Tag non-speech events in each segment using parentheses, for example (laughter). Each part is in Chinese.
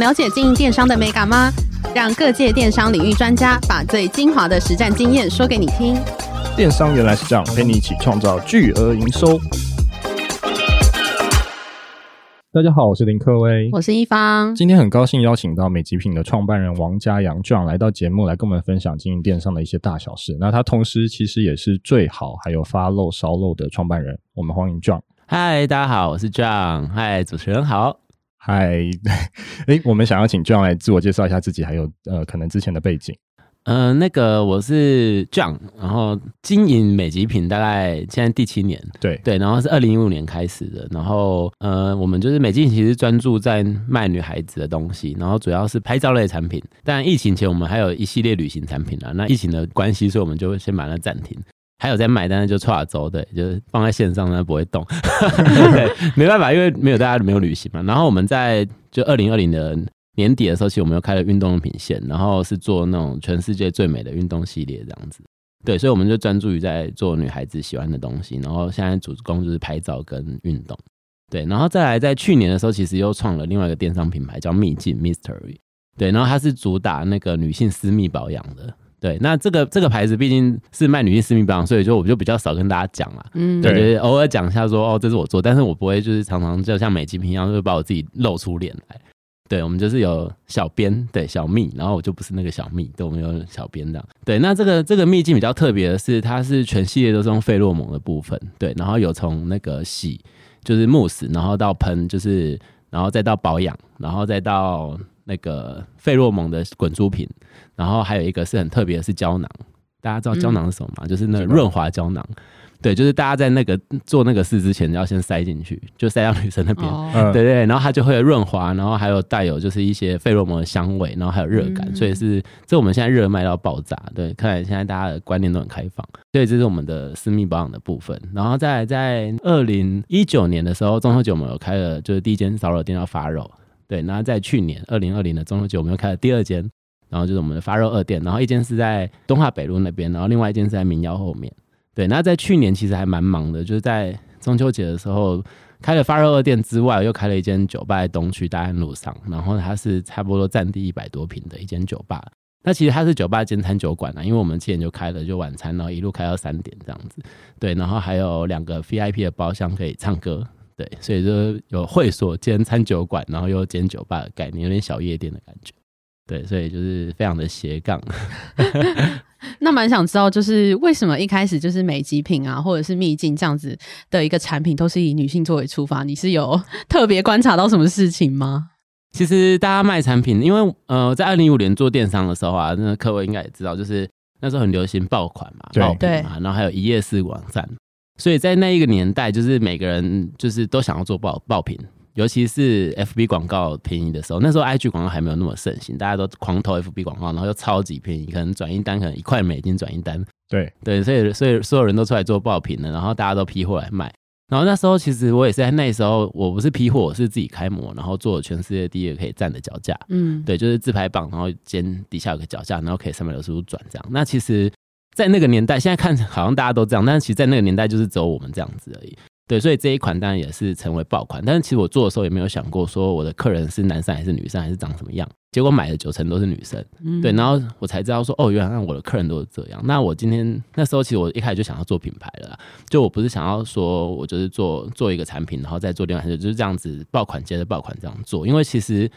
了解经营电商的美感吗？让各界电商领域专家把最精华的实战经验说给你听。电商原来是这样，陪你一起创造巨额营收。大家好，我是林克威，我是一方。今天很高兴邀请到美极品的创办人王家阳 John 来到节目，来跟我们分享经营电商的一些大小事。那他同时其实也是最好还有 Follow 烧漏的创办人。我们欢迎 John。嗨，大家好，我是 John。嗨，主持人好。嗨，哎，我们想要请 John 来自我介绍一下自己，还有呃，可能之前的背景。嗯、呃，那个我是 John，然后经营美极品大概现在第七年，对对，然后是二零一五年开始的，然后呃，我们就是美极品其实专注在卖女孩子的东西，然后主要是拍照类产品。但疫情前我们还有一系列旅行产品啊，那疫情的关系，所以我们就会先把它暂停。还有在买单的就跨州，对，就是放在线上，那不会动。(laughs) 对，没办法，因为没有大家没有旅行嘛。然后我们在就二零二零的年底的时候，其实我们又开了运动用品线，然后是做那种全世界最美的运动系列这样子。对，所以我们就专注于在做女孩子喜欢的东西。然后现在主攻就是拍照跟运动。对，然后再来在去年的时候，其实又创了另外一个电商品牌叫秘境 Mystery。对，然后它是主打那个女性私密保养的。对，那这个这个牌子毕竟是卖女性私密保养，所以就我就比较少跟大家讲啦。嗯，对，就是偶尔讲一下说哦，这是我做，但是我不会就是常常就像美极品一样，就会把我自己露出脸来。对，我们就是有小编，对，小蜜，然后我就不是那个小蜜，对，我们有小编这样。对，那这个这个秘境比较特别的是，它是全系列都是用费洛蒙的部分，对，然后有从那个洗就是慕斯，然后到喷，就是然后再到保养，然后再到。那个费洛蒙的滚珠瓶，然后还有一个是很特别的是胶囊，大家知道胶囊是什么吗？嗯、就是那个润滑胶囊，对，就是大家在那个做那个事之前要先塞进去，就塞到女生那边，哦、对对，然后它就会有润滑，然后还有带有就是一些费洛蒙的香味，然后还有热感，嗯、所以是这我们现在热卖到爆炸，对，看来现在大家的观念都很开放，所以这是我们的私密保养的部分，然后再在二零一九年的时候，中秋节我们有开了就是第一间烧肉店叫发肉。对，然后在去年二零二零的中秋节，我们又开了第二间，然后就是我们的发热二店，然后一间是在东华北路那边，然后另外一间是在民谣后面。对，那在去年其实还蛮忙的，就是在中秋节的时候开了发热二店之外，又开了一间酒吧在东区大安路上，然后它是差不多占地一百多平的一间酒吧。那其实它是酒吧兼餐酒馆啊，因为我们七点就开了，就晚餐，然后一路开到三点这样子。对，然后还有两个 VIP 的包厢可以唱歌。对，所以就有会所兼餐酒馆，然后又兼酒吧的概念，有点小夜店的感觉。对，所以就是非常的斜杠。(laughs) 那蛮想知道，就是为什么一开始就是美极品啊，或者是秘境这样子的一个产品，都是以女性作为出发？你是有 (laughs) 特别观察到什么事情吗？其实大家卖产品，因为呃，在二零一五年做电商的时候啊，那各位应该也知道，就是那时候很流行爆款嘛，爆品嘛，然后还有一页式网站。所以在那一个年代，就是每个人就是都想要做爆爆品，尤其是 FB 广告便宜的时候。那时候 IG 广告还没有那么盛行，大家都狂投 FB 广告，然后又超级便宜，可能转一单可能一块美金转一单。对对，所以所以所有人都出来做爆品了，然后大家都批货来卖。然后那时候其实我也是在那时候，我不是批货，我是自己开模，然后做全世界第一个可以站的脚架。嗯，对，就是自拍棒，然后肩底下有个脚架，然后可以三百六十度转这样。那其实。在那个年代，现在看好像大家都这样，但是其实，在那个年代就是只有我们这样子而已。对，所以这一款当然也是成为爆款。但是其实我做的时候也没有想过说我的客人是男生还是女生，还是长什么样。结果买的九成都是女生。嗯，对，然后我才知道说，哦，原来我的客人都是这样。那我今天那时候其实我一开始就想要做品牌了，就我不是想要说我就是做做一个产品，然后再做另外一个，就是这样子爆款接着爆款这样做。因为其实。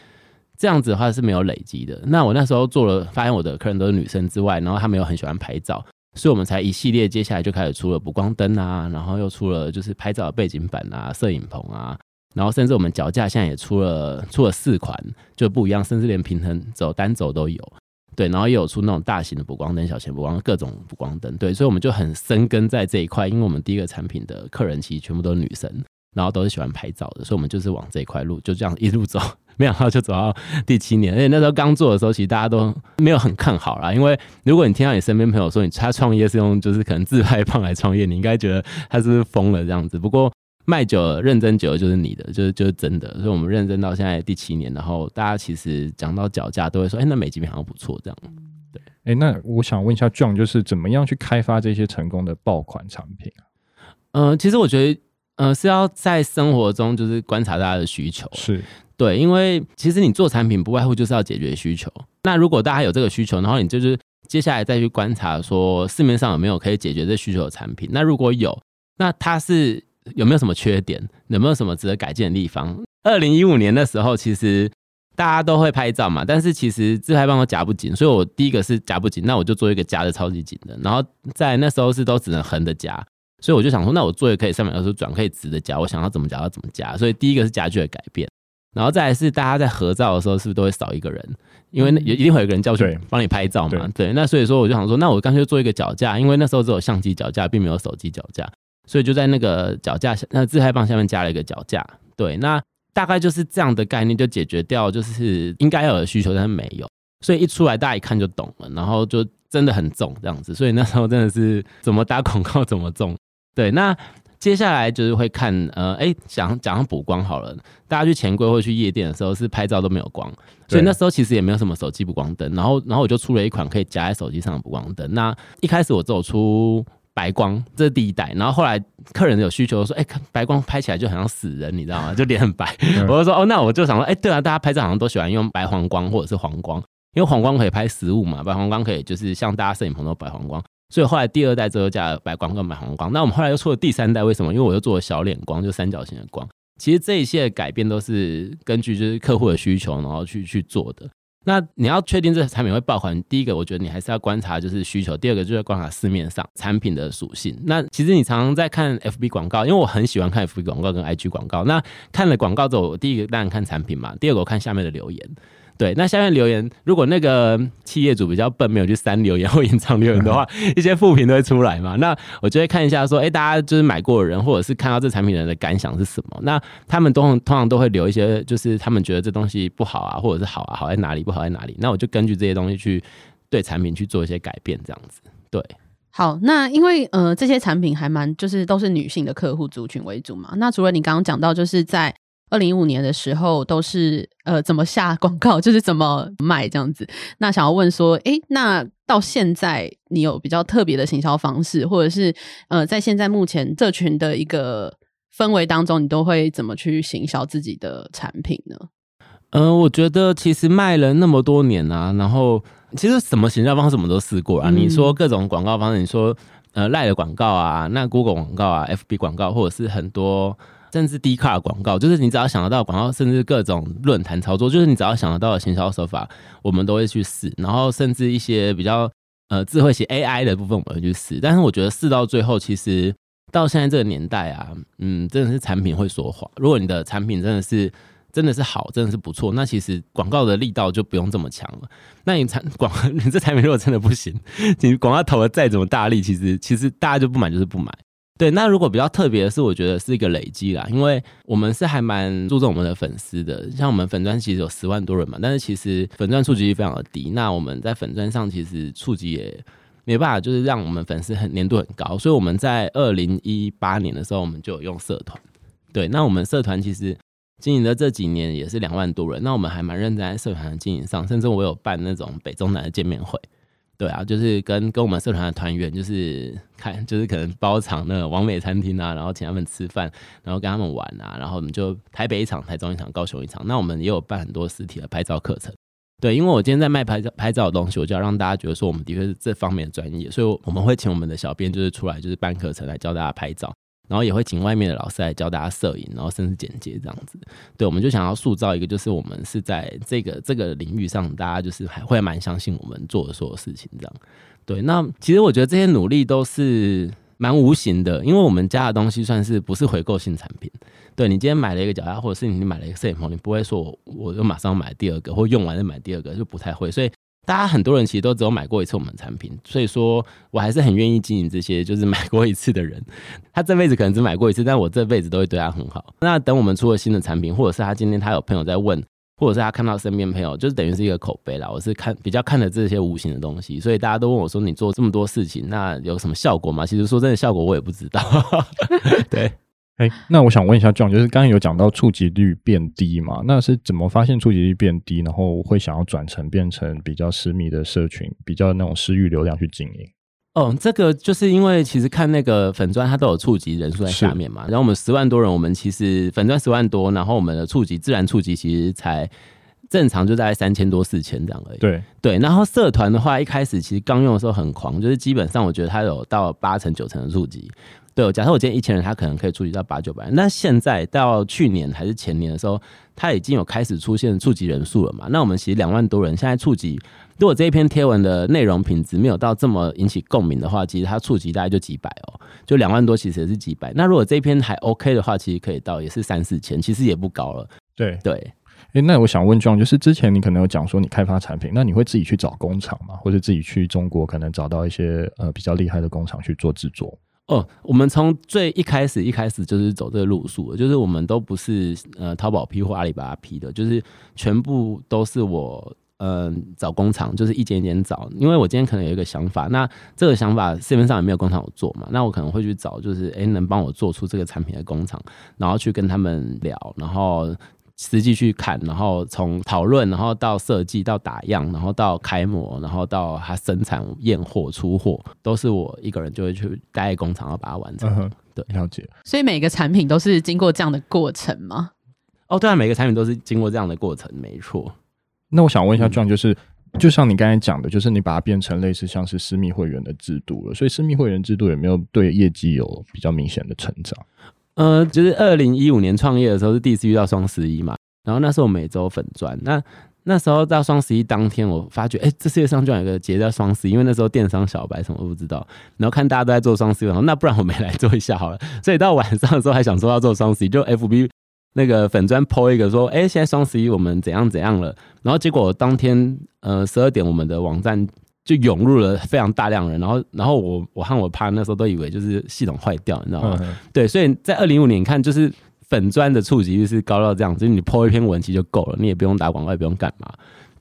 这样子的话是没有累积的。那我那时候做了，发现我的客人都是女生之外，然后他们又很喜欢拍照，所以我们才一系列接下来就开始出了补光灯啊，然后又出了就是拍照的背景板啊、摄影棚啊，然后甚至我们脚架现在也出了出了四款，就不一样，甚至连平衡轴、单轴都有。对，然后也有出那种大型的补光灯、小型补光、各种补光灯。对，所以我们就很深耕在这一块，因为我们第一个产品的客人其实全部都是女生，然后都是喜欢拍照的，所以我们就是往这一块路，就这样一路走。(laughs) 没想到就走到第七年，而且那时候刚做的时候，其实大家都没有很看好啦。因为如果你听到你身边朋友说你他创业是用就是可能自拍棒来创业，你应该觉得他是不是疯了这样子。不过卖久了、认真久了就是你的，就是就是真的。所以我们认真到现在第七年，然后大家其实讲到脚架都会说：“哎，那美极品好像不错。”这样。对，哎，那我想问一下 John，就是怎么样去开发这些成功的爆款产品啊？嗯、呃，其实我觉得。呃，是要在生活中就是观察大家的需求，是对，因为其实你做产品不外乎就是要解决需求。那如果大家有这个需求，然后你就是接下来再去观察说市面上有没有可以解决这需求的产品。那如果有，那它是有没有什么缺点？有没有什么值得改进的地方？二零一五年的时候，其实大家都会拍照嘛，但是其实自拍棒都夹不紧，所以我第一个是夹不紧，那我就做一个夹的超级紧的。然后在那时候是都只能横的夹，所以我就想说，那我做一个可以三百六十度转，可以直的夹，我想要怎么夹要怎么夹。所以第一个是夹具的改变。然后再来是大家在合照的时候，是不是都会少一个人？因为一定会有一个人叫去帮你拍照嘛。对，对，那所以说我就想说，那我干脆做一个脚架，因为那时候只有相机脚架，并没有手机脚架，所以就在那个脚架下，那自拍棒下面加了一个脚架。对，那大概就是这样的概念，就解决掉就是应该有的需求，但是没有，所以一出来大家一看就懂了，然后就真的很重这样子。所以那时候真的是怎么打广告怎么重。对，那。接下来就是会看，呃，哎，讲讲上补光好了。大家去钱柜或去夜店的时候，是拍照都没有光，所以那时候其实也没有什么手机补光灯。然后，然后我就出了一款可以夹在手机上的补光灯。那一开始我只有出白光，这是第一代。然后后来客人有需求说，哎，白光拍起来就好像死人，你知道吗？(laughs) 就脸很白。我就说，哦，那我就想说，哎，对啊，大家拍照好像都喜欢用白黄光或者是黄光，因为黄光可以拍实物嘛，白黄光可以就是像大家摄影棚都白黄光。所以后来第二代之后加了白光跟白红光，那我们后来又出了第三代，为什么？因为我又做了小脸光，就三角形的光。其实这一些改变都是根据就是客户的需求，然后去去做的。那你要确定这个产品会爆款，第一个我觉得你还是要观察就是需求，第二个就是观察市面上产品的属性。那其实你常常在看 FB 广告，因为我很喜欢看 FB 广告跟 IG 广告。那看了广告之后，我第一个当然看产品嘛，第二个我看下面的留言。对，那下面留言，如果那个企业主比较笨，没有去删留言或隐藏留言的话，(laughs) 一些负评都会出来嘛。那我就会看一下，说，哎，大家就是买过的人，或者是看到这产品人的感想是什么？那他们都通常都会留一些，就是他们觉得这东西不好啊，或者是好啊，好在哪里，不好在哪里？那我就根据这些东西去对产品去做一些改变，这样子。对，好，那因为呃，这些产品还蛮就是都是女性的客户族群为主嘛。那除了你刚刚讲到，就是在二零一五年的时候，都是呃怎么下广告，(laughs) 就是怎么卖这样子。那想要问说，诶，那到现在你有比较特别的行销方式，或者是呃在现在目前这群的一个氛围当中，你都会怎么去行销自己的产品呢？嗯、呃，我觉得其实卖了那么多年啊，然后其实什么行销方式我们都试过啊。嗯、你说各种广告方式，你说呃赖的广告啊，那 Google 广告啊，FB 广告，或者是很多。甚至 Dcard 广告，就是你只要想得到广告，甚至各种论坛操作，就是你只要想得到的行销手法，我们都会去试。然后甚至一些比较呃智慧型 AI 的部分，我们会去试。但是我觉得试到最后，其实到现在这个年代啊，嗯，真的是产品会说话。如果你的产品真的是真的是好，真的是不错，那其实广告的力道就不用这么强了。那你产广，(laughs) 你这产品如果真的不行，(laughs) 你广告投的再怎么大力，其实其实大家就不买就是不买。对，那如果比较特别的是，我觉得是一个累积啦，因为我们是还蛮注重我们的粉丝的，像我们粉钻其实有十万多人嘛，但是其实粉钻触及率非常的低。那我们在粉钻上其实触及也没办法，就是让我们粉丝很粘度很高，所以我们在二零一八年的时候，我们就有用社团。对，那我们社团其实经营的这几年也是两万多人，那我们还蛮认真在社团的经营上，甚至我有办那种北中南的见面会。对啊，就是跟跟我们社团的团员，就是看，就是可能包场那个网美餐厅啊，然后请他们吃饭，然后跟他们玩啊，然后我们就台北一场，台中一场，高雄一场。那我们也有办很多实体的拍照课程。对，因为我今天在卖拍照拍照的东西，我就要让大家觉得说我们的确是这方面的专业，所以我们会请我们的小编就是出来就是办课程来教大家拍照。然后也会请外面的老师来教大家摄影，然后甚至剪接这样子。对，我们就想要塑造一个，就是我们是在这个这个领域上，大家就是还会蛮相信我们做的所有事情这样。对，那其实我觉得这些努力都是蛮无形的，因为我们家的东西算是不是回购性产品。对，你今天买了一个脚架，或者是你买了一个摄影棚，你不会说我我就马上买第二个，或用完再买第二个，就不太会。所以。大家很多人其实都只有买过一次我们的产品，所以说我还是很愿意经营这些就是买过一次的人。他这辈子可能只买过一次，但我这辈子都会对他很好。(laughs) 那等我们出了新的产品，或者是他今天他有朋友在问，或者是他看到身边朋友，就是等于是一个口碑啦。我是看比较看的这些无形的东西，所以大家都问我说：“你做这么多事情，那有什么效果吗？”其实说真的，效果我也不知道。(laughs) 对。哎，那我想问一下 John，就是刚刚有讲到触及率变低嘛？那是怎么发现触及率变低，然后会想要转成变成比较私密的社群，比较那种私域流量去经营？哦，这个就是因为其实看那个粉钻，它都有触及人数在下面嘛。然后我们十万多人，我们其实粉钻十万多，然后我们的触及自然触及其实才正常就大概三千多四千这样而已。对对，然后社团的话，一开始其实刚用的时候很狂，就是基本上我觉得它有到八成九成的触及。对，假设我今天一千人，他可能可以触及到八九百。那现在到去年还是前年的时候，他已经有开始出现触及人数了嘛？那我们其实两万多人现在触及，如果这一篇贴文的内容品质没有到这么引起共鸣的话，其实它触及大概就几百哦，就两万多其实也是几百。那如果这一篇还 OK 的话，其实可以到也是三四千，其实也不高了。对对，哎、欸，那我想问 John，就是之前你可能有讲说你开发产品，那你会自己去找工厂吗？或者自己去中国可能找到一些呃比较厉害的工厂去做制作？哦，我们从最一开始一开始就是走这个路数，就是我们都不是呃淘宝批或阿里巴巴批的，就是全部都是我嗯、找工厂，就是一间一间找，因为我今天可能有一个想法，那这个想法市面上也没有工厂有做嘛，那我可能会去找，就是诶能帮我做出这个产品的工厂，然后去跟他们聊，然后。实际去看，然后从讨论，然后到设计，到打样，然后到开模，然后到它生产、验货、出货，都是我一个人就会去待在工厂，要把它完成。嗯、对，了解。所以每个产品都是经过这样的过程吗？哦，对啊，每个产品都是经过这样的过程，没错。那我想问一下，John，就是、嗯、就像你刚才讲的，就是你把它变成类似像是私密会员的制度了，所以私密会员制度有没有对业绩有比较明显的成长？呃，就是二零一五年创业的时候是第一次遇到双十一嘛，然后那时候每周粉钻，那那时候到双十一当天，我发觉，哎、这世界上居然有个节叫双十一，因为那时候电商小白什么都不知道，然后看大家都在做双十一，然后那不然我们来做一下好了，所以到晚上的时候还想说要做双十一，就 FB 那个粉钻 po 一个说，哎、现在双十一我们怎样怎样了，然后结果当天呃十二点我们的网站。就涌入了非常大量人，然后，然后我我和我爸那时候都以为就是系统坏掉，你知道吗？嗯、对，所以在二零一五年，你看就是粉砖的触及率是高到这样，就是你 po 一篇文其实就够了，你也不用打广告，也不用干嘛。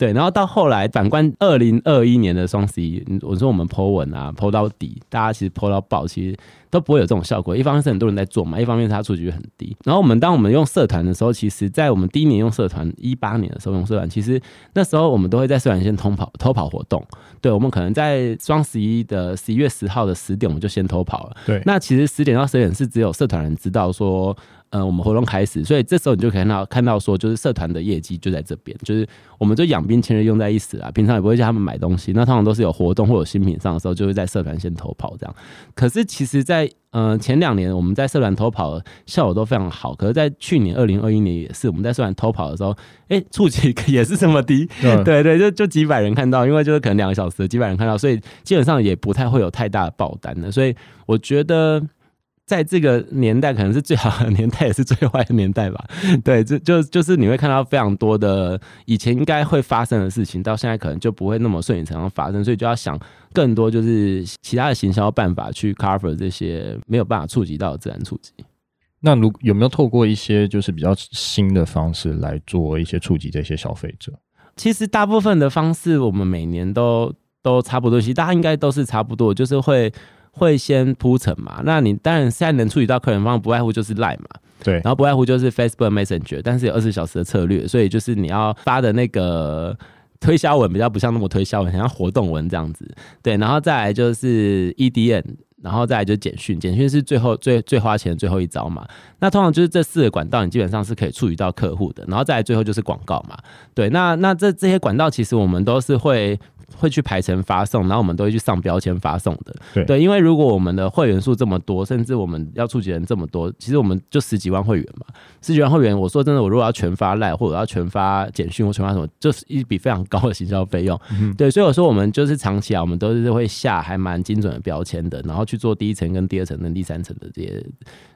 对，然后到后来，反观二零二一年的双十一，我说我们 po 文啊，po 到底，大家其实 po 到爆，其实都不会有这种效果。一方面是很多人在做嘛，一方面是它触及率很低。然后我们当我们用社团的时候，其实在我们第一年用社团，一八年的时候用社团，其实那时候我们都会在社团先偷跑偷跑活动。对，我们可能在双十一的十一月十号的十点，我们就先偷跑了。对，那其实十点到十点是只有社团人知道说。呃，我们活动开始，所以这时候你就可以看到看到说，就是社团的业绩就在这边，就是我们就养兵千日用在一时啊，平常也不会叫他们买东西，那通常都是有活动或有新品上的时候，就会在社团先偷跑这样。可是其实在，在呃前两年我们在社团偷跑的效果都非常好，可是，在去年二零二一年也是我们在社团偷跑的时候，哎，触及也是这么低，对对对，就就几百人看到，因为就是可能两个小时几百人看到，所以基本上也不太会有太大的爆单的，所以我觉得。在这个年代，可能是最好的年代，也是最坏的年代吧。(laughs) 对，就就就是你会看到非常多的以前应该会发生的事情，到现在可能就不会那么顺理成章发生，所以就要想更多就是其他的行销办法去 cover 这些没有办法触及到的自然触及。那如有没有透过一些就是比较新的方式来做一些触及这些消费者？其实大部分的方式我们每年都都差不多，其实大家应该都是差不多，就是会。会先铺陈嘛？那你当然现在能触及到客人方，不外乎就是 Line 嘛，对，然后不外乎就是 Facebook Messenger，但是有二十四小时的策略，所以就是你要发的那个 (laughs) 推销文比较不像那么推销文，很像活动文这样子，对，然后再来就是 EDN，然后再来就是简讯，简讯是最后最最花钱的最后一招嘛。那通常就是这四个管道，你基本上是可以触及到客户的，然后再来最后就是广告嘛，对，那那这这些管道其实我们都是会。会去排程发送，然后我们都会去上标签发送的。对，对，因为如果我们的会员数这么多，甚至我们要触及人这么多，其实我们就十几万会员嘛，十几万会员，我说真的，我如果要全发赖，或者要全发简讯或全发什么，就是一笔非常高的行销费用。嗯、对，所以我说我们就是长期啊，我们都是会下还蛮精准的标签的，然后去做第一层、跟第二层、跟第三层的这些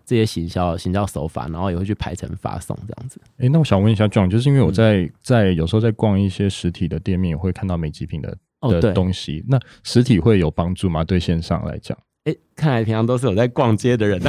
这些行销行销手法，然后也会去排程发送这样子。哎、欸，那我想问一下，John，就是因为我在、嗯、在有时候在逛一些实体的店面，也会看到美极品的。的东西，那实体会有帮助吗？对线上来讲，哎、欸，看来平常都是有在逛街的人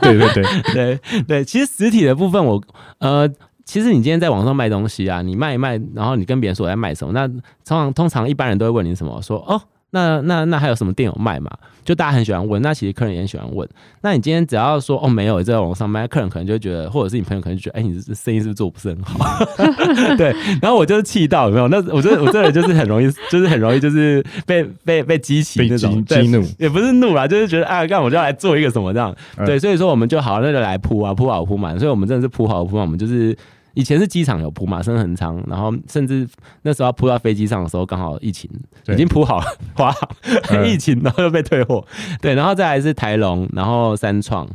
对对 (laughs) 对。对 (laughs) 对，其实实体的部分我，我呃，其实你今天在网上卖东西啊，你卖一卖，然后你跟别人说我在卖什么，那通常通常一般人都会问你什么，说哦。那那那还有什么店有卖嘛？就大家很喜欢问，那其实客人也很喜欢问。那你今天只要说哦没有在网上卖，客人可能就觉得，或者是你朋友可能就觉得，哎、欸，你这生意是不是做不是很好？(laughs) 对。然后我就是气到有没有？那我觉得我这人就是很容易，就是很容易就是被被被激起那种激怒，也不是怒啦，就是觉得啊，干我就要来做一个什么这样。嗯、对，所以说我们就好，那就来铺啊，铺好铺满。所以我们真的是铺好铺满，我们就是。以前是机场有铺嘛，升恒昌，然后甚至那时候要铺到飞机上的时候，刚好疫情已经铺好了，哇，(laughs) 疫情然后又被退货，对，然后再来是台龙，然后三创，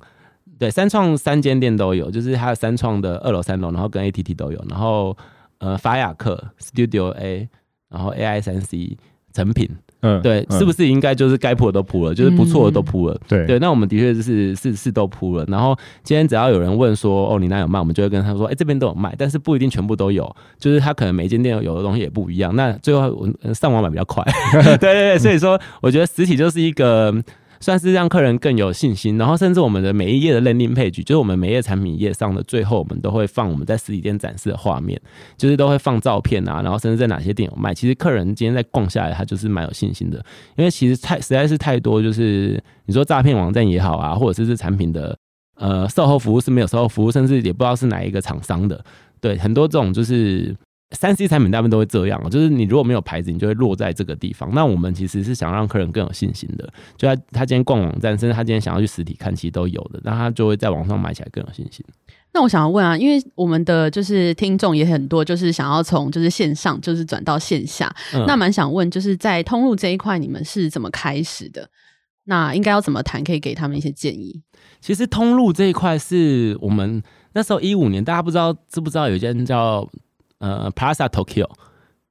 对，三创三间店都有，就是还有三创的二楼、三楼，然后跟 ATT 都有，然后呃法雅克 Studio A，然后 AI 三 C 成品。嗯，对，是不是应该就是该铺的都铺了，就是不错的都铺了？嗯、对对，那我们的确是是是都铺了。然后今天只要有人问说，哦，你那有卖？我们就会跟他说，哎，这边都有卖，但是不一定全部都有，就是他可能每间店有的东西也不一样。那最后我上网买比较快，(laughs) (laughs) 对对对，所以说我觉得实体就是一个。算是让客人更有信心，然后甚至我们的每一页的 landing page，就是我们每页产品页上的最后，我们都会放我们在实体店展示的画面，就是都会放照片啊，然后甚至在哪些店有卖。其实客人今天在逛下来，他就是蛮有信心的，因为其实太实在是太多，就是你说诈骗网站也好啊，或者是这产品的呃售后服务是没有售后服务，甚至也不知道是哪一个厂商的，对，很多这种就是。三 C 产品大部分都会这样，就是你如果没有牌子，你就会落在这个地方。那我们其实是想让客人更有信心的，就他他今天逛网站，甚至他今天想要去实体看，其实都有的，那他就会在网上买起来更有信心。那我想要问啊，因为我们的就是听众也很多，就是想要从就是线上就是转到线下，嗯、那蛮想问，就是在通路这一块，你们是怎么开始的？那应该要怎么谈？可以给他们一些建议。其实通路这一块是我们那时候一五年，大家不知道知不知道有一间叫。呃，Plaza Tokyo，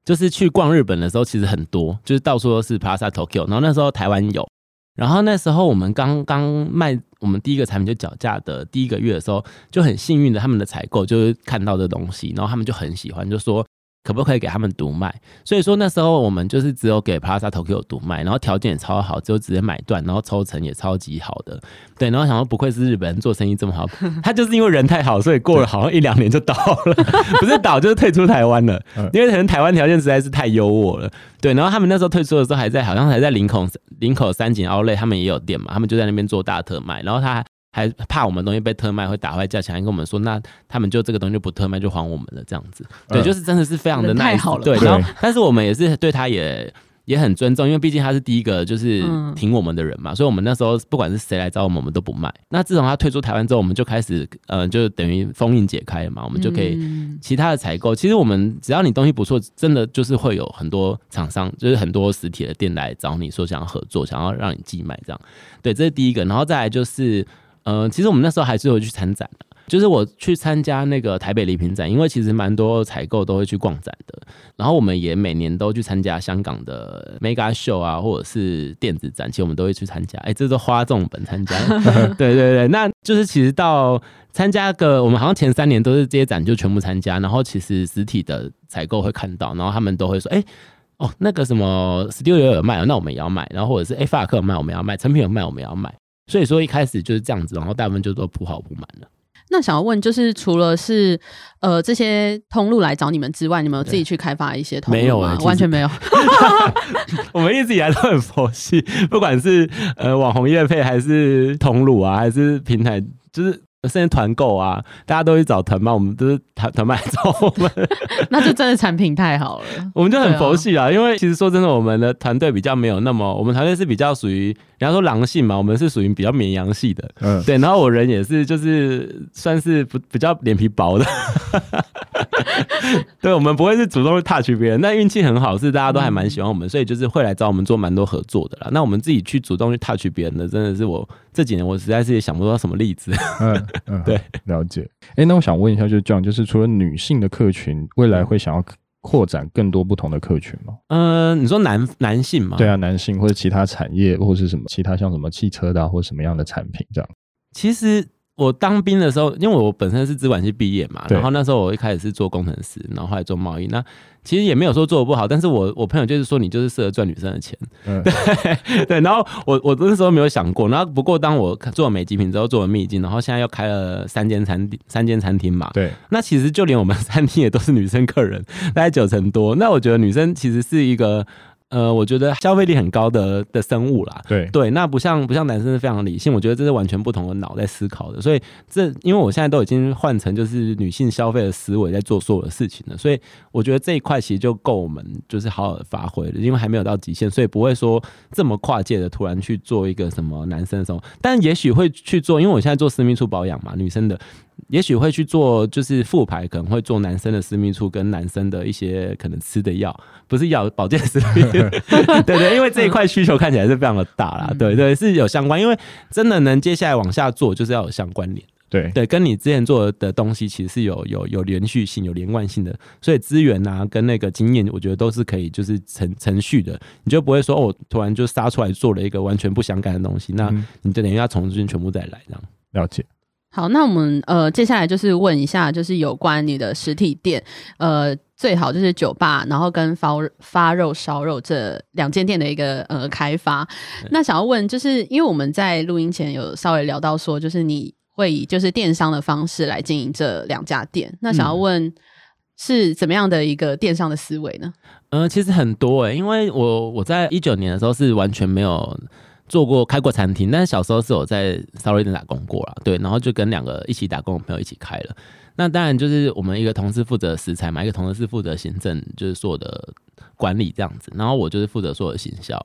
就是去逛日本的时候，其实很多，就是到处都是 Plaza Tokyo。然后那时候台湾有，然后那时候我们刚刚卖我们第一个产品就脚架的第一个月的时候，就很幸运的，他们的采购就是看到这东西，然后他们就很喜欢，就说。可不可以给他们独卖？所以说那时候我们就是只有给 Plaza Tokyo 独卖，然后条件也超好，就直接买断，然后抽成也超级好的。对，然后想说不愧是日本人做生意这么好，(laughs) 他就是因为人太好，所以过了好像一两年就倒了，(laughs) 不是倒就是退出台湾了，因为可能台湾条件实在是太优渥了。对，然后他们那时候退出的时候还在好像还在林口林口三井奥莱，他们也有店嘛，他们就在那边做大特卖，然后他。还怕我们东西被特卖会打坏价钱，还跟我们说，那他们就这个东西就不特卖，就还我们了这样子。对，就是真的是非常的 nice，太好了。对，然后但是我们也是对他也也很尊重，因为毕竟他是第一个就是挺我们的人嘛，所以我们那时候不管是谁来找我们，我们都不卖。那自从他退出台湾之后，我们就开始呃，就等于封印解开了嘛，我们就可以其他的采购。其实我们只要你东西不错，真的就是会有很多厂商，就是很多实体的店来找你说想要合作，想要让你寄卖这样。对，这是第一个，然后再来就是。嗯、呃，其实我们那时候还是有去参展的，就是我去参加那个台北礼品展，因为其实蛮多采购都会去逛展的。然后我们也每年都去参加香港的 Mega Show 啊，或者是电子展，其实我们都会去参加。哎，这都花重本参加。(laughs) 对对对，那就是其实到参加个，我们好像前三年都是这些展就全部参加，然后其实实体的采购会看到，然后他们都会说，哎，哦，那个什么 Studio 有卖，那我们也要卖。然后或者是哎，法克有卖，我们要卖。成品有卖，我们要卖。所以说一开始就是这样子，然后大部分就都铺好铺满了。那想要问，就是除了是呃这些通路来找你们之外，你们有自己去开发一些通路吗？没有、欸，完全没有。(laughs) 我们一直以来都很佛系，不管是呃网红业配，还是通路啊，还是平台，就是。甚至团购啊，大家都去找团嘛，我们都是团团卖找我们，(laughs) 那就真的产品太好了，(laughs) 我们就很佛系啊。因为其实说真的，我们的团队比较没有那么，我们团队是比较属于人家说狼性嘛，我们是属于比较绵羊系的，嗯，对。然后我人也是就是算是不比较脸皮薄的，(laughs) 对，我们不会是主动去 touch 别人，那运气很好，是大家都还蛮喜欢我们，所以就是会来找我们做蛮多合作的啦。那我们自己去主动去 touch 别人的，真的是我这几年我实在是也想不到什么例子。嗯嗯，(laughs) 对，了解。哎、欸，那我想问一下，就是这样，就是除了女性的客群，未来会想要扩展更多不同的客群吗？嗯、呃，你说男男性吗？对啊，男性或者其他产业，或者是什么其他像什么汽车的、啊，或者什么样的产品这样？其实。我当兵的时候，因为我本身是资管系毕业嘛，然后那时候我一开始是做工程师，然后后来做贸易。那其实也没有说做的不好，但是我我朋友就是说你就是适合赚女生的钱，嗯、对 (laughs) 对。然后我我那时候没有想过，然后不过当我做了美极品之后，做了秘境，然后现在又开了三间餐厅三间餐厅嘛，对。那其实就连我们餐厅也都是女生客人，大概九成多。那我觉得女生其实是一个。呃，我觉得消费力很高的的生物啦。对对，那不像不像男生是非常理性，我觉得这是完全不同的脑在思考的。所以这因为我现在都已经换成就是女性消费的思维在做所有的事情了，所以我觉得这一块其实就够我们就是好好的发挥了，因为还没有到极限，所以不会说这么跨界的突然去做一个什么男生的时候，但也许会去做，因为我现在做私密处保养嘛，女生的。也许会去做，就是复牌，可能会做男生的私密处跟男生的一些可能吃的药，不是药，保健食品。(laughs) 对，对对，因为这一块需求看起来是非常的大啦。对对，是有相关，因为真的能接下来往下做，就是要有相关联。对对，跟你之前做的东西其实是有有有连续性、有连贯性的，所以资源啊跟那个经验，我觉得都是可以就是程程序的，你就不会说哦，突然就杀出来做了一个完全不相干的东西，那你就等于要重新全部再来这样。了解。好，那我们呃接下来就是问一下，就是有关你的实体店，呃最好就是酒吧，然后跟发发肉烧肉这两间店的一个呃开发。那想要问，就是因为我们在录音前有稍微聊到说，就是你会以就是电商的方式来经营这两家店。那想要问是怎么样的一个电商的思维呢？嗯、呃，其实很多诶、欸，因为我我在一九年的时候是完全没有。做过开过餐厅，但是小时候是有在烧肉店打工过啦，对，然后就跟两个一起打工的朋友一起开了。那当然就是我们一个同事负责食材嘛，一个同事是负责行政，就是所有的管理这样子。然后我就是负责所有的行销。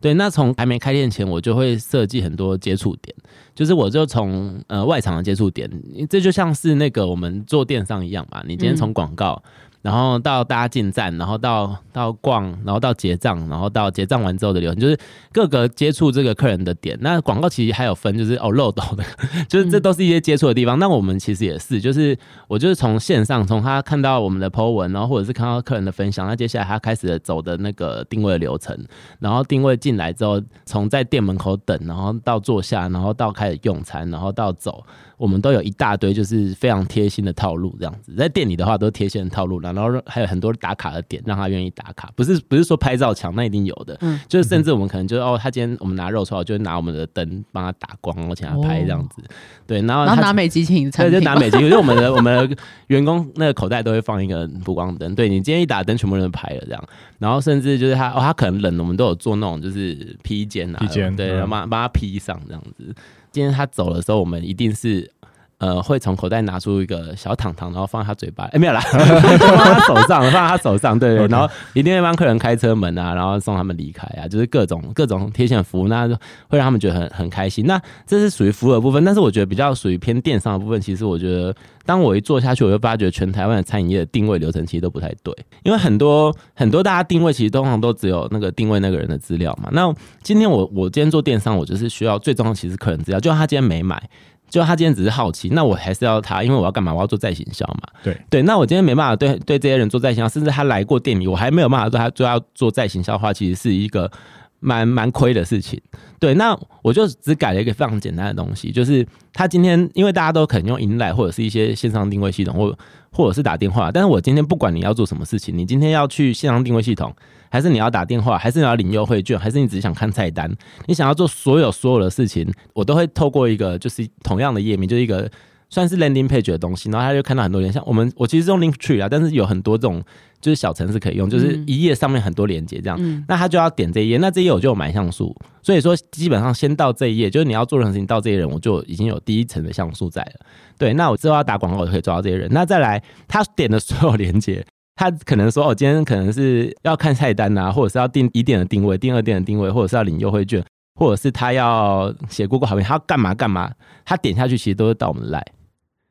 对，那从还没开店前，我就会设计很多接触点，就是我就从呃外场的接触点，这就像是那个我们做电商一样嘛，你今天从广告。然后到大家进站，然后到到逛，然后到结账，然后到结账完之后的流程，就是各个接触这个客人的点。那广告其实还有分，就是哦漏斗的，(laughs) 就是这都是一些接触的地方。那、我们其实也是，就是我就是从线上，从他看到我们的 po 文，然后或者是看到客人的分享，那接下来他开始走的那个定位流程，然后定位进来之后，从在店门口等，然后到坐下，然后到开始用餐，然后到走。我们都有一大堆就是非常贴心的套路，这样子在店里的话都是贴心的套路，然后还有很多打卡的点，让他愿意打卡。不是不是说拍照墙，那一定有的，嗯，就是甚至我们可能就是哦，他今天我们拿肉出来，就会拿我们的灯帮他打光，然后请他拍这样子，哦、对，然后他然后拿美肌请对，就拿美肌，因为我们的我们的员工那个口袋都会放一个补光灯，对，你今天一打灯，全部人都拍了这样，然后甚至就是他哦，他可能冷，我们都有做那种就是披肩啊，披肩，对，然后帮帮他披上这样子。今天他走的时候，我们一定是。呃，会从口袋拿出一个小糖糖，然后放在他嘴巴，哎、欸，没有啦，(laughs) 放在他手上，放在他手上，对对，然后一定会帮客人开车门啊，然后送他们离开啊，就是各种各种贴心的服务，那会让他们觉得很很开心。那这是属于服务的部分，但是我觉得比较属于偏电商的部分。其实我觉得，当我一做下去，我就发觉全台湾的餐饮业的定位流程其实都不太对，因为很多很多大家定位其实通常都只有那个定位那个人的资料嘛。那今天我我今天做电商，我就是需要最重要的其实客人资料，就算他今天没买。就他今天只是好奇，那我还是要他，因为我要干嘛？我要做再行销嘛。对对，那我今天没办法对对这些人做再行销，甚至他来过店里，我还没有办法对他做要做再行销的话，其实是一个蛮蛮亏的事情。对，那我就只改了一个非常简单的东西，就是他今天因为大家都可能用银来或者是一些线上定位系统，或或者是打电话，但是我今天不管你要做什么事情，你今天要去线上定位系统。还是你要打电话，还是你要领优惠券，还是你只想看菜单？你想要做所有所有的事情，我都会透过一个就是同样的页面，就是一个算是 landing page 的东西，然后他就看到很多连，像我们我其实是用 Linktree 啊，但是有很多这种就是小程式可以用，就是一页上面很多连接这样，嗯、那他就要点这一页，那这一页我就有买像素，所以说基本上先到这一页，就是你要做任何事情到这些人，我就已经有第一层的像素在了。对，那我之后要打广告，我就可以抓到这些人。那再来，他点的所有连接。他可能说：“哦，今天可能是要看菜单呐、啊，或者是要定一点的定位，订二点的定位，或者是要领优惠券，或者是他要写 Google 好评，他要干嘛干嘛？他点下去其实都是到我们来，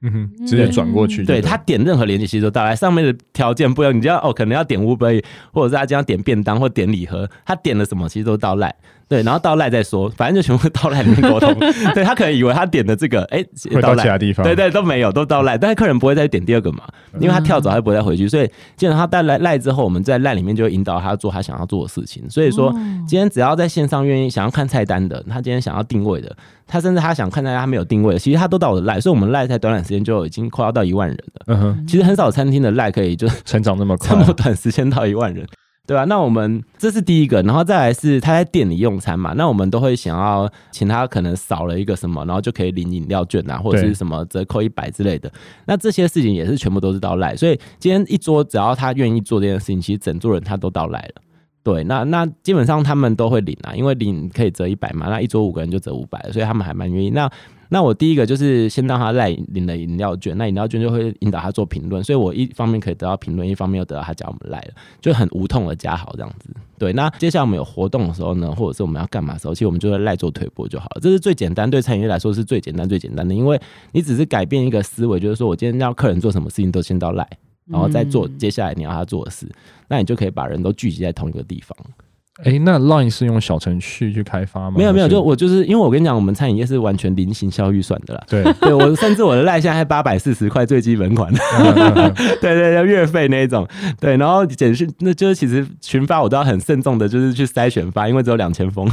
嗯哼，直接转过去对。对他点任何连接其实都到来，上面的条件不一样，你知道哦，可能要点 Uber，或者是他今天点便当或点礼盒，他点了什么其实都到来。”对，然后到赖再说，反正就全部到赖里面沟通。(laughs) 对，他可能以为他点的这个，哎，到其他地方，对对都没有，都到赖，但是客人不会再点第二个嘛，因为他跳走，他不会再回去。所以，既然他带来赖之后，我们在赖里面就会引导他做他想要做的事情。所以说，今天只要在线上愿意想要看菜单的，他今天想要定位的，他甚至他想看大家他没有定位的，其实他都到我的赖，所以我们赖在短短时间就已经快要到一万人了。嗯哼，其实很少餐厅的赖可以就成长那么快，这么短时间到一万人。对吧、啊？那我们这是第一个，然后再来是他在店里用餐嘛，那我们都会想要请他可能少了一个什么，然后就可以领饮料券啊，或者是什么折扣一百之类的。那这些事情也是全部都是到赖，所以今天一桌只要他愿意做这件事情，其实整桌人他都到赖了。对，那那基本上他们都会领啊，因为领可以折一百嘛，那一桌五个人就折五百，所以他们还蛮愿意。那那我第一个就是先让他赖领了饮料券，那饮料券就会引导他做评论，所以我一方面可以得到评论，一方面又得到他叫我们赖了，就很无痛的加好这样子。对，那接下来我们有活动的时候呢，或者是我们要干嘛的时候，其实我们就会赖做推波就好了，这是最简单，对餐饮业来说是最简单最简单的，因为你只是改变一个思维，就是说我今天要客人做什么事情都先到赖，然后再做接下来你要他做的事，那你就可以把人都聚集在同一个地方。哎、欸，那 Line 是用小程序去开发吗？没有没有，就我就是因为我跟你讲，我们餐饮业是完全零行销预算的啦。对 (laughs) 对，我甚至我的 Line 现在还八百四十块最基本款，(laughs) (laughs) 对对，要月费那一种。对，然后简讯那就是其实群发我都要很慎重的，就是去筛选发，因为只有两千封。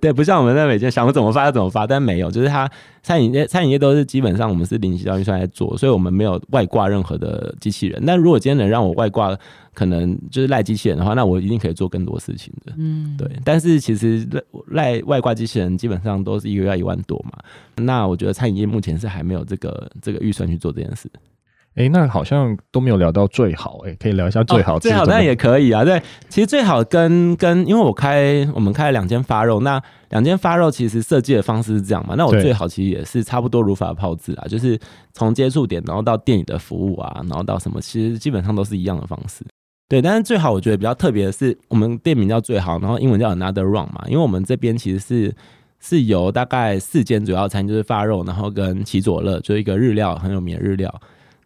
对，不像我们在每天想怎么发就怎么发，但没有，就是它餐饮业餐饮业都是基本上我们是零行销预算在做，所以我们没有外挂任何的机器人。那如果今天能让我外挂，可能就是赖机器人的话，那我一定可以做更多事情的。嗯，对。但是其实赖外挂机器人基本上都是一个月要一万多嘛。那我觉得餐饮业目前是还没有这个这个预算去做这件事。哎、欸，那好像都没有聊到最好，哎、欸，可以聊一下最好、哦。最好那也可以啊。对，其实最好跟跟，因为我开我们开了两间发肉，那两间发肉其实设计的方式是这样嘛。那我最好其实也是差不多如法炮制啦，就是从接触点，然后到店里的服务啊，然后到什么，其实基本上都是一样的方式。对，但是最好我觉得比较特别的是，我们店名叫最好，然后英文叫 Another Round 嘛，因为我们这边其实是是由大概四间主要餐，就是发肉，然后跟奇佐乐，就一个日料很有名的日料，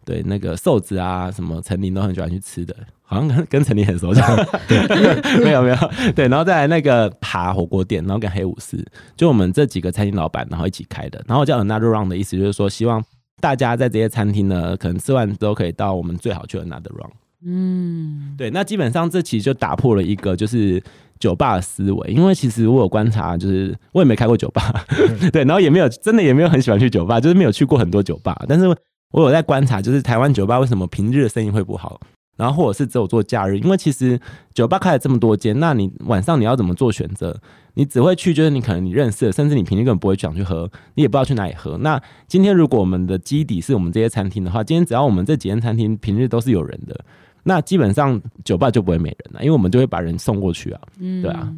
对，那个瘦子啊什么陈林都很喜欢去吃的，好像跟跟陈林很熟这样，(laughs) (laughs) 没有没有，对，然后再来那个爬火锅店，然后跟黑武士，就我们这几个餐厅老板然后一起开的，然后叫 Another Round 的意思就是说，希望大家在这些餐厅呢，可能吃完都可以到我们最好去 Another Round。嗯，对，那基本上这期就打破了一个就是酒吧的思维，因为其实我有观察，就是我也没开过酒吧，(laughs) 对，然后也没有真的也没有很喜欢去酒吧，就是没有去过很多酒吧，但是我有在观察，就是台湾酒吧为什么平日的生意会不好，然后或者是只有做假日，因为其实酒吧开了这么多间，那你晚上你要怎么做选择？你只会去，就是你可能你认识的，甚至你平日根本不会想去喝，你也不知道去哪里喝。那今天如果我们的基底是我们这些餐厅的话，今天只要我们这几间餐厅平日都是有人的。那基本上酒吧就不会没人了，因为我们就会把人送过去啊，嗯，对啊。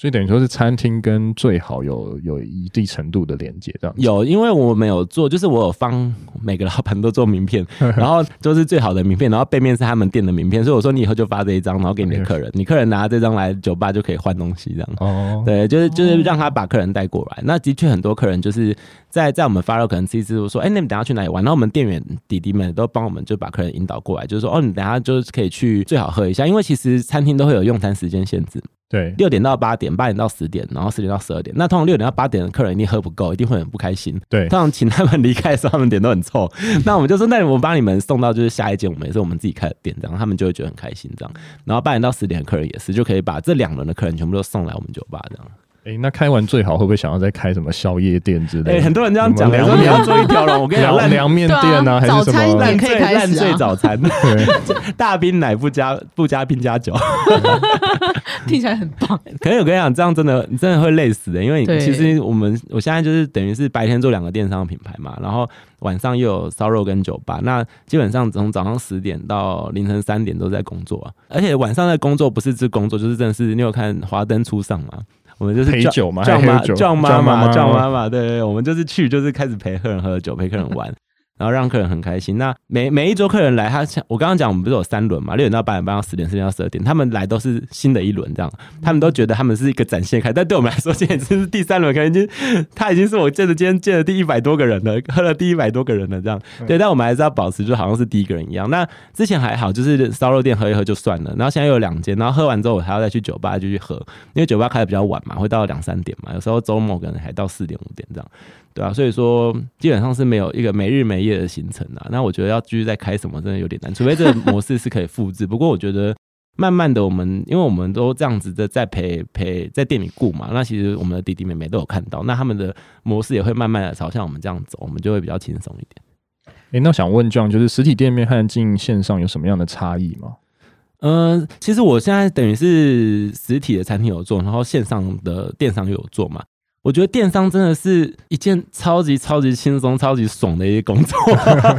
所以等于说是餐厅跟最好有有一定程度的连接，这样有，因为我没有做，就是我有帮每个老板都做名片，(laughs) 然后就是最好的名片，然后背面是他们店的名片，所以我说你以后就发这一张，然后给你的客人，你客人拿这张来酒吧就可以换东西，这样哦，对，就是就是让他把客人带过来。那的确很多客人就是在在我们发了可能吃一次，说哎，那你等下去哪里玩？然后我们店员弟弟们都帮我们就把客人引导过来，就是说哦，你等下就是可以去最好喝一下，因为其实餐厅都会有用餐时间限制。对，六点到八点，八点到十点，然后十点到十二点。那通常六点到八点的客人一定喝不够，一定会很不开心。对，通常请他们离开的时候，他们点都很臭。(laughs) 那我们就说，那我们帮你们送到就是下一间，我们也是我们自己开的店，这样他们就会觉得很开心。这样，然后八点到十点的客人也是，就可以把这两轮的客人全部都送来我们酒吧这样。哎、欸，那开完最好会不会想要再开什么宵夜店之类的？哎、欸，很多人这样讲，说你要做一条龙。我跟你讲，凉面店啊，还是什么烂醉烂醉早餐？(laughs) (laughs) 大冰奶不加不加冰加酒，(laughs) 听起来很棒。可是我跟你讲，这样真的你真的会累死的，因为其实我们我现在就是等于是白天做两个电商品牌嘛，然后晚上又有烧肉跟酒吧，那基本上从早上十点到凌晨三点都在工作啊，而且晚上在工作不是只工作，就是真的是你有看华灯初上嘛？我们就是陪酒嘛，叫妈叫妈妈叫妈妈，对对对，我们就是去，就是开始陪客人喝酒，陪客人玩。然后让客人很开心。那每每一桌客人来，他像我刚刚讲，我们不是有三轮嘛？六点到八点半到十点，十点到十二点，他们来都是新的一轮，这样，他们都觉得他们是一个展现开。但对我们来说，现在是第三轮，可能已经他已经是我见的今天见的第一百多个人了，喝了第一百多个人了，这样。对，但我们还是要保持，就好像是第一个人一样。那之前还好，就是烧肉店喝一喝就算了。然后现在又有两间，然后喝完之后我还要再去酒吧就去喝，因为酒吧开的比较晚嘛，会到两三点嘛，有时候周末可能还到四点五点这样。对啊，所以说基本上是没有一个没日没夜的行程啊。那我觉得要继续再开什么，真的有点难，除非这个模式是可以复制。不过我觉得慢慢的，我们因为我们都这样子的在陪陪在店里顾嘛，那其实我们的弟弟妹妹都有看到，那他们的模式也会慢慢的朝向我们这样走，我们就会比较轻松一点。哎、欸，那我想问 John，就是实体店面和经营线上有什么样的差异吗？嗯、呃，其实我现在等于是实体的餐厅有做，然后线上的电商又有做嘛。我觉得电商真的是一件超级超级轻松、超级爽的一个工作，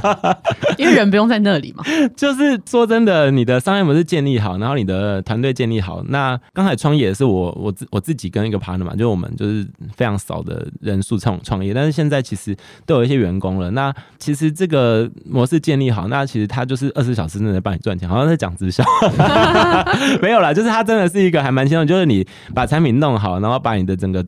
(laughs) 因为人不用在那里嘛。(laughs) 就是说真的，你的商业模式建立好，然后你的团队建立好。那刚才创业也是我我自我自己跟一个 partner 嘛，就我们就是非常少的人数创创业，但是现在其实都有一些员工了。那其实这个模式建立好，那其实他就是二十四小时真的帮你赚钱，好像在讲直销，(laughs) 没有啦，就是他真的是一个还蛮轻松，就是你把产品弄好，然后把你的整个。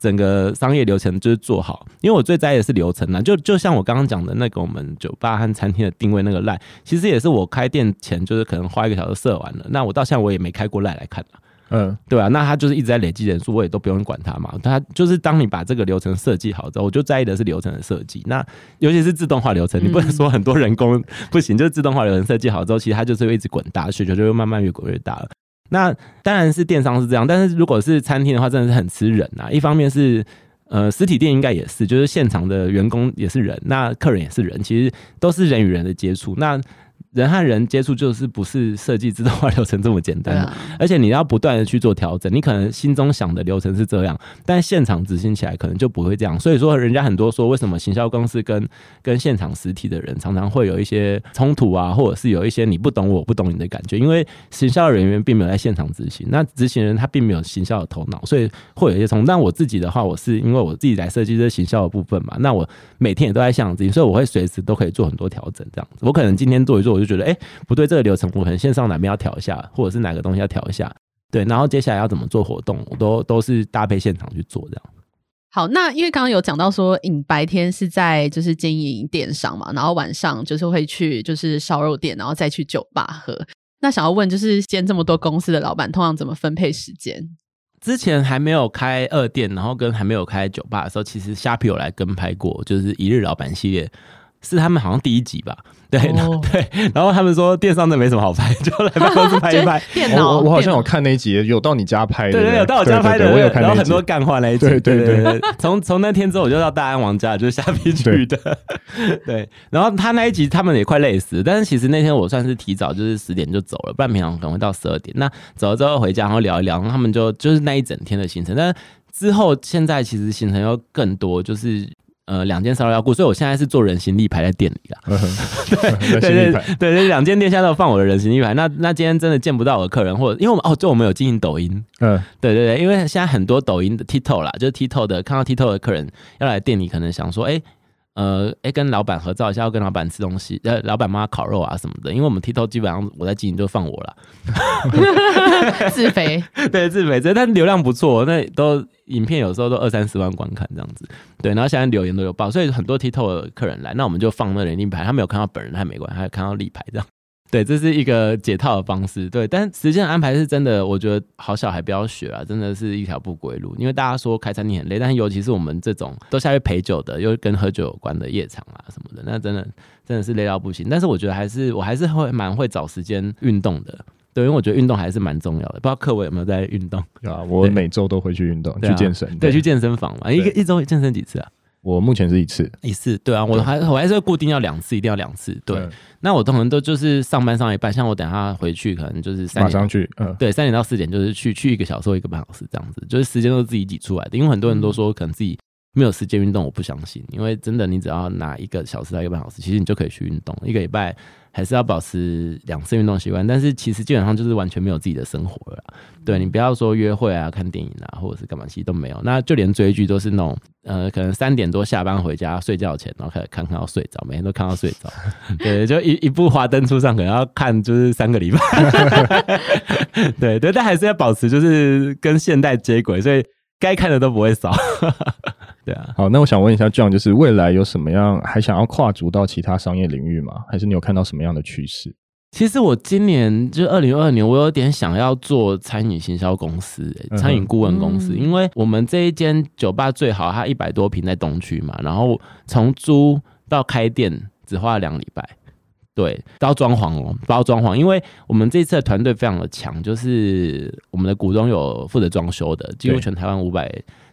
整个商业流程就是做好，因为我最在意的是流程呢。就就像我刚刚讲的那个，我们酒吧和餐厅的定位那个赖，其实也是我开店前就是可能花一个小时设完了。那我到现在我也没开过赖来看嗯，对啊，那他就是一直在累积人数，我也都不用管他嘛。他就是当你把这个流程设计好之后，我就在意的是流程的设计。那尤其是自动化流程，你不能说很多人工不行，就是自动化流程设计好之后，其实它就是会一直滚大，需求就会慢慢越滚越大了。那当然是电商是这样，但是如果是餐厅的话，真的是很吃人啊。一方面是呃，实体店应该也是，就是现场的员工也是人，那客人也是人，其实都是人与人的接触。那人和人接触就是不是设计自动化流程这么简单，啊，而且你要不断的去做调整。你可能心中想的流程是这样，但现场执行起来可能就不会这样。所以说，人家很多说为什么行销公司跟跟现场实体的人常常会有一些冲突啊，或者是有一些你不懂我不懂你的感觉，因为行销人员并没有在现场执行，那执行人他并没有行销的头脑，所以会有一些冲突。但我自己的话，我是因为我自己来设计这行销的部分嘛，那我每天也都在现场执行，所以我会随时都可以做很多调整，这样子。我可能今天做一做。我就觉得，哎、欸，不对，这个流程我可能线上哪边要调一下，或者是哪个东西要调一下，对，然后接下来要怎么做活动，我都都是搭配现场去做这样。好，那因为刚刚有讲到说，你白天是在就是经营电商嘛，然后晚上就是会去就是烧肉店，然后再去酒吧喝。那想要问，就是兼这么多公司的老板，通常怎么分配时间？之前还没有开二店，然后跟还没有开酒吧的时候，其实虾皮有来跟拍过，就是一日老板系列。是他们好像第一集吧，对、哦、对，然后他们说电商的没什么好拍，就来办公室拍一拍。(laughs) 电脑，我我好像有看那一集，有到你家拍的，对对，对，有到我家拍的，我有看到很多干话那一集。对对对对，(laughs) 从从那天之后，我就到大安王家，就是下皮去的。(laughs) 对，然后他那一集他们也快累死，但是其实那天我算是提早，就是十点就走了，不然平常可能会到十二点。那走了之后回家，然后聊一聊，然后他们就就是那一整天的行程。但是之后现在其实行程又更多，就是。呃，两间烧肉要顾，所以我现在是做人形立牌在店里了。对对对对对，两间店现在都放我的人形立牌。那那今天真的见不到我的客人，或者因为我们哦，就我们有经营抖音。嗯，对对对，因为现在很多抖音的 TikTok 啦，就是 TikTok 的，看到 TikTok 的客人要来店里，可能想说，哎、欸。呃，哎，跟老板合照一下，要跟老板吃东西，呃，老板帮他烤肉啊什么的。因为我们 TikTok 基本上我在经营，就放我了，(laughs) 自肥，对，自肥，但流量不错，那都影片有时候都二三十万观看这样子，对，然后现在留言都有报，所以很多 TikTok 的客人来，那我们就放那人立牌，他没有看到本人，他没关系，他看到立牌这样。对，这是一个解套的方式。对，但时间安排是真的，我觉得好小孩不要学啊，真的是一条不归路。因为大家说开餐厅很累，但是尤其是我们这种都下去陪酒的，又跟喝酒有关的夜场啊什么的，那真的真的是累到不行。但是我觉得还是我还是会蛮会找时间运动的。对，因为我觉得运动还是蛮重要的。不知道克伟有没有在运动？对啊，我每周都会去运动，去健身。对，去健身房嘛，一个一周健身几次啊？我目前是一次，一次，对啊，我还我还是固定要两次，一定要两次，对。那我通常都就是上班上一半，像我等下回去，可能就是三点马上去，嗯，对，三点到四点就是去去一个小时或一个半小时这样子，就是时间都是自己挤出来的。因为很多人都说可能自己没有时间运动，我不相信，因为真的你只要拿一个小时到一个半小时，其实你就可以去运动，一个礼拜。还是要保持两次运动习惯，但是其实基本上就是完全没有自己的生活了。对，你不要说约会啊、看电影啊，或者是干嘛，其实都没有。那就连追剧都是那种，呃，可能三点多下班回家睡觉前，然后开始看看到睡着，每天都看到睡着。(laughs) 对，就一一部华灯初上，可能要看就是三个礼拜。(laughs) 对对，但还是要保持就是跟现代接轨，所以该看的都不会少。对啊，好，那我想问一下，John，就是未来有什么样还想要跨足到其他商业领域吗？还是你有看到什么样的趋势？其实我今年就二零二二年，我有点想要做餐饮行销公司、欸，餐饮顾问公司，嗯、因为我们这一间酒吧最好，它一百多平在东区嘛，然后从租到开店只花了两个礼拜，对，包装潢哦，包装潢，因为我们这次的团队非常的强，就是我们的股东有负责装修的，几乎全台湾五百。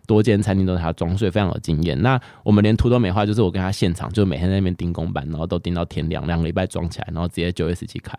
多间餐厅都是他装，所以非常有经验。那我们连图都没画，就是我跟他现场，就每天在那边盯工板，然后都盯到天亮，两个礼拜装起来，然后直接九月十七开。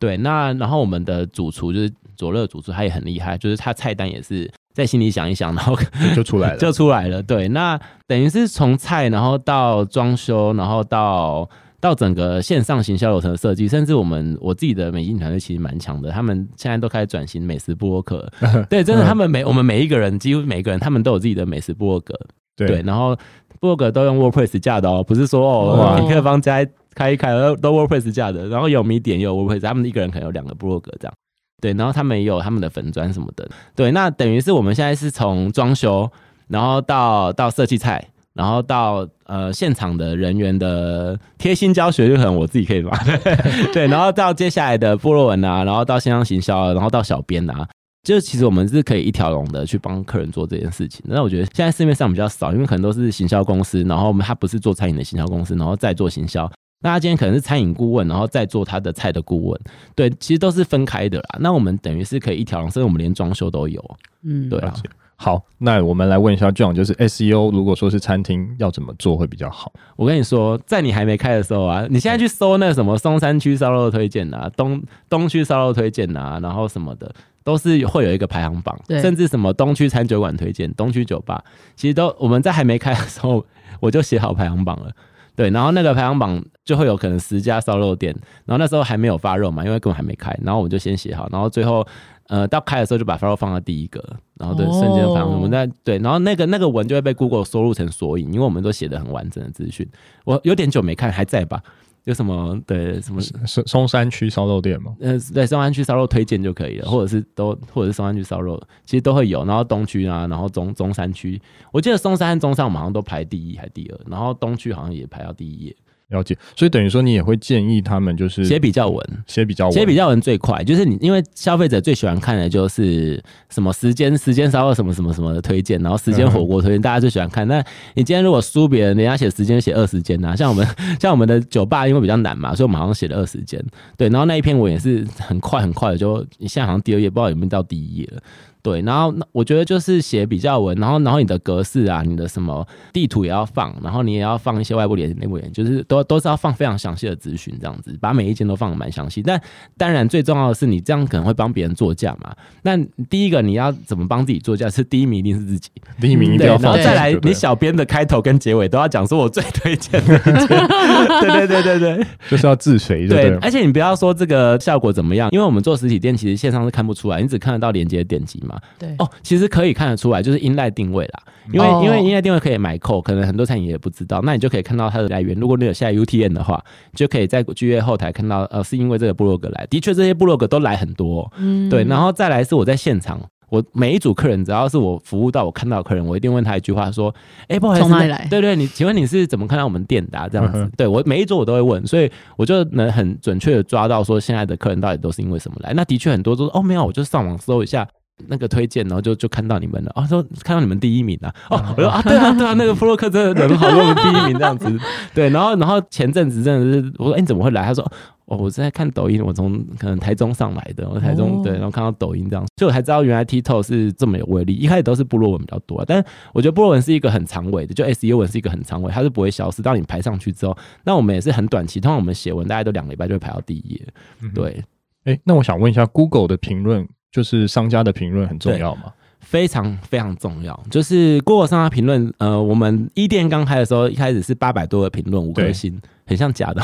对，那然后我们的主厨就是佐乐主厨，他也很厉害，就是他菜单也是在心里想一想，然后就出来了，(laughs) 就出来了。对，那等于是从菜，然后到装修，然后到到整个线上行销流程的设计，甚至我们我自己的美金团队其实蛮强的，他们现在都开始转型美食部落格。(laughs) 对，真的，他们每我们每一个人，几乎每一个人，他们都有自己的美食部落格。对，对，然后部落格都用 WordPress 架的哦，不是说哦，痞客邦家开一开都 WordPress 架的，然后有米点也有 WordPress，他们一个人可能有两个部落格这样。对，然后他们也有他们的粉砖什么的。对，那等于是我们现在是从装修，然后到到设计菜，然后到呃现场的人员的贴心教学，就可能我自己可以吧。(laughs) 对，然后到接下来的部落文啊，然后到线上行销，然后到小编啊，就其实我们是可以一条龙的去帮客人做这件事情。那我觉得现在市面上比较少，因为可能都是行销公司，然后我们他不是做餐饮的行销公司，然后再做行销。那他今天可能是餐饮顾问，然后再做他的菜的顾问，对，其实都是分开的啦。那我们等于是可以一条龙，甚至我们连装修都有，嗯，对啊。好，那我们来问一下 John，就是 SEO 如果说是餐厅要怎么做会比较好？我跟你说，在你还没开的时候啊，你现在去搜那什么松山区烧肉推荐啊，东东区烧肉推荐啊，然后什么的，都是会有一个排行榜，甚至什么东区餐酒馆推荐、东区酒吧，其实都我们在还没开的时候，(laughs) 我就写好排行榜了。对，然后那个排行榜就会有可能十家烧肉店，然后那时候还没有发肉嘛，因为根本还没开，然后我就先写好，然后最后呃到开的时候就把发肉放到第一个，然后对瞬间排行我们在对，然后那个那个文就会被 Google 收录成索引，因为我们都写的很完整的资讯，我有点久没看，还在吧？有什么对什么松松山区烧肉店吗？嗯、呃，对，松山区烧肉推荐就可以了，或者是都或者是松山区烧肉，其实都会有。然后东区啊，然后中中山区，我记得松山和中山我们好像都排第一还第二，然后东区好像也排到第一页。了解，所以等于说你也会建议他们就是写比较文，写比较文，写比较文最快，就是你因为消费者最喜欢看的就是什么时间时间烧肉什么什么什么的推荐，然后时间火锅推荐，大家最喜欢看。那你今天如果输别人，人家写时间写二十间呐，像我们像我们的酒吧因为比较难嘛，所以我们好像写了二十间，对，然后那一篇文也是很快很快的，就你现在好像第二页不知道有没有到第一页了。对，然后那我觉得就是写比较文，然后然后你的格式啊，你的什么地图也要放，然后你也要放一些外部连内部连，就是都都是要放非常详细的资讯，这样子把每一间都放的蛮详细。但当然最重要的是，你这样可能会帮别人作价嘛。那第一个你要怎么帮自己作价？是第一名一定是自己，(laughs) 第一名一定要放。然后再来，你小编的开头跟结尾都要讲说我最推荐的。(laughs) 对对对对对，(laughs) 就是要自随。对，而且你不要说这个效果怎么样，因为我们做实体店其实线上是看不出来，你只看得到连接点击嘛。对哦，其实可以看得出来，就是音赖定位啦，因为、哦、因为音赖定位可以买扣，可能很多餐饮也不知道，那你就可以看到它的来源。如果你有下 UTN 的话，就可以在剧院后台看到，呃，是因为这个部落格来的，确这些部落格都来很多，嗯，对，然后再来是我在现场，我每一组客人只要是我服务到我看到客人，我一定问他一句话说，哎、欸，不好意思，从哪里来？对对，你请问你是怎么看到我们店的、啊？这样子，嗯、对我每一组我都会问，所以我就能很准确的抓到说现在的客人到底都是因为什么来。那的确很多都说，哦，没有，我就上网搜一下。那个推荐，然后就就看到你们了啊，说看到你们第一名了哦，我说啊，对啊，对啊，那个 (laughs) 弗洛克真的人好，我们第一名这样子，对，然后然后前阵子真的是，我说哎，你怎么会来？他说哦，我在看抖音，我从可能台中上来的，我台中对，然后看到抖音这样，所以我才知道原来 TikTok 是这么有威力。一开始都是部落文比较多，但我觉得部落文是一个很长尾的，就 SEO 文是一个很长尾，它是不会消失。当你排上去之后，那我们也是很短期，通常我们写文大概都两个礼拜就会排到第一页。对，哎，那我想问一下 Google 的评论。就是商家的评论很重要吗？非常非常重要。就是 Google 商家评论，呃，我们一店刚开的时候，一开始是八百多个评论，五颗星，很像假的。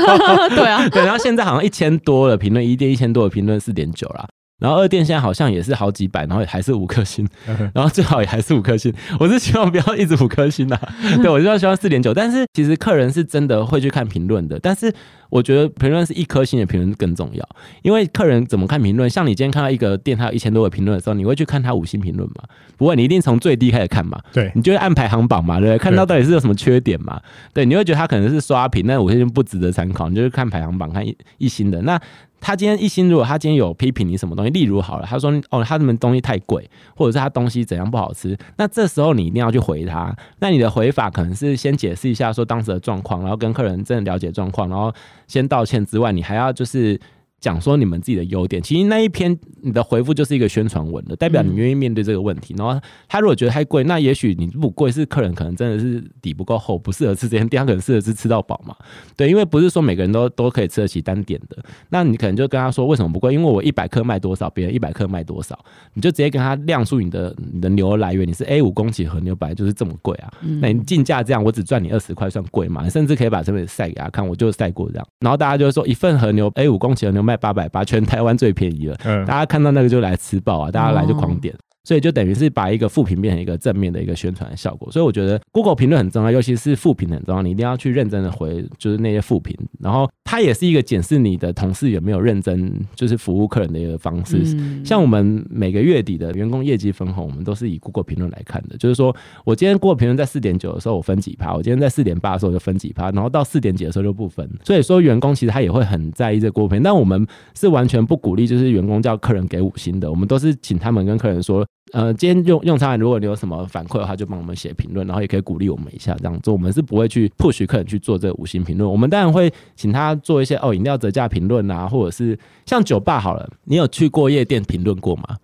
(laughs) 对啊，(laughs) 对。然后现在好像一千多的评论，一店一千多的评论，四点九啦。然后二店现在好像也是好几百，然后还是五颗星，然后最好也还是五颗星。我是希望不要一直五颗星的，对，我就要希望四点九。但是其实客人是真的会去看评论的，但是我觉得评论是一颗星的评论更重要，因为客人怎么看评论？像你今天看到一个店，它有一千多个评论的时候，你会去看它五星评论吗？不会，你一定从最低开始看嘛。对，你就会按排行榜嘛，对不对？看到到底是有什么缺点嘛？对，你会觉得它可能是刷屏，那五星不值得参考，你就是看排行榜，看一一星的那。他今天一心，如果他今天有批评你什么东西，例如好了，他说哦，他们东西太贵，或者是他东西怎样不好吃，那这时候你一定要去回他。那你的回法可能是先解释一下说当时的状况，然后跟客人真的了解状况，然后先道歉之外，你还要就是讲说你们自己的优点。其实那一篇你的回复就是一个宣传文的，代表你愿意面对这个问题。然后他如果觉得太贵，那也许你不贵是客人可能真的是底不够厚，不适合吃这间店，他可能适合是吃到饱嘛。对，因为不是说每个人都都可以吃得起单点的。那你可能就跟他说为什么不贵？因为我一百克卖多少，别人一百克卖多少，你就直接跟他亮出你的你的牛来源。你是 A 五公斤和牛本来就是这么贵啊，那你进价这样，我只赚你二十块算贵吗？甚至可以把这边晒给他看，我就晒过这样。然后大家就会说一份和牛 A 五公斤和牛卖八百八，全台湾最便宜了。嗯，大家看到那个就来吃爆啊，大家来就狂点。所以就等于是把一个负评变成一个正面的一个宣传的效果，所以我觉得 Google 评论很重要，尤其是负评很重要，你一定要去认真的回，就是那些负评，然后它也是一个检视你的同事有没有认真，就是服务客人的一个方式。嗯、像我们每个月底的员工业绩分红，我们都是以 Google 评论来看的，就是说我今天 Google 评论在四点九的时候我分几趴，我今天在四点八的时候就分几趴，然后到四点几的时候就不分。所以说员工其实他也会很在意这个 Google 评论，但我们是完全不鼓励，就是员工叫客人给五星的，我们都是请他们跟客人说。呃，今天用用餐，如果你有什么反馈的话，就帮我们写评论，然后也可以鼓励我们一下，这样做。我们是不会去 push 客人去做这个五星评论，我们当然会请他做一些哦饮料折价评论啊，或者是像酒吧好了，你有去过夜店评论过吗？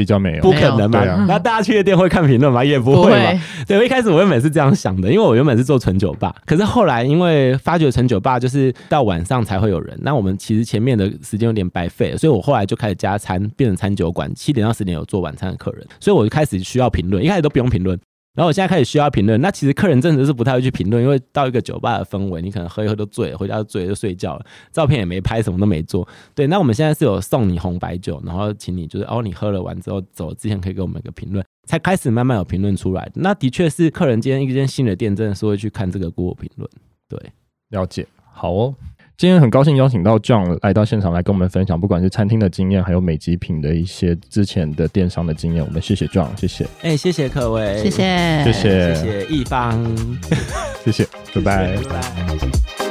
比较没有，不可能嘛？那大家去夜店会看评论吗？也不会嘛。对，我一开始我原本是这样想的，因为我原本是做纯酒吧，可是后来因为发觉纯酒吧就是到晚上才会有人，那我们其实前面的时间有点白费了，所以我后来就开始加餐，变成餐酒馆，七点到十点有做晚餐的客人，所以我就开始需要评论，一开始都不用评论。然后我现在开始需要评论，那其实客人真的是不太会去评论，因为到一个酒吧的氛围，你可能喝一喝都醉了，回家就醉了就睡觉了，照片也没拍，什么都没做。对，那我们现在是有送你红白酒，然后请你就是哦，你喝了完之后走之前可以给我们一个评论，才开始慢慢有评论出来。那的确是客人今天一间新的店真的是会去看这个 Google 评论。对，了解，好哦。今天很高兴邀请到 John 来到现场来跟我们分享，不管是餐厅的经验，还有美极品的一些之前的电商的经验。我们谢谢 John，谢谢。哎、欸，谢谢各位，谢谢，谢谢，谢谢一方，谢谢，拜拜，拜拜。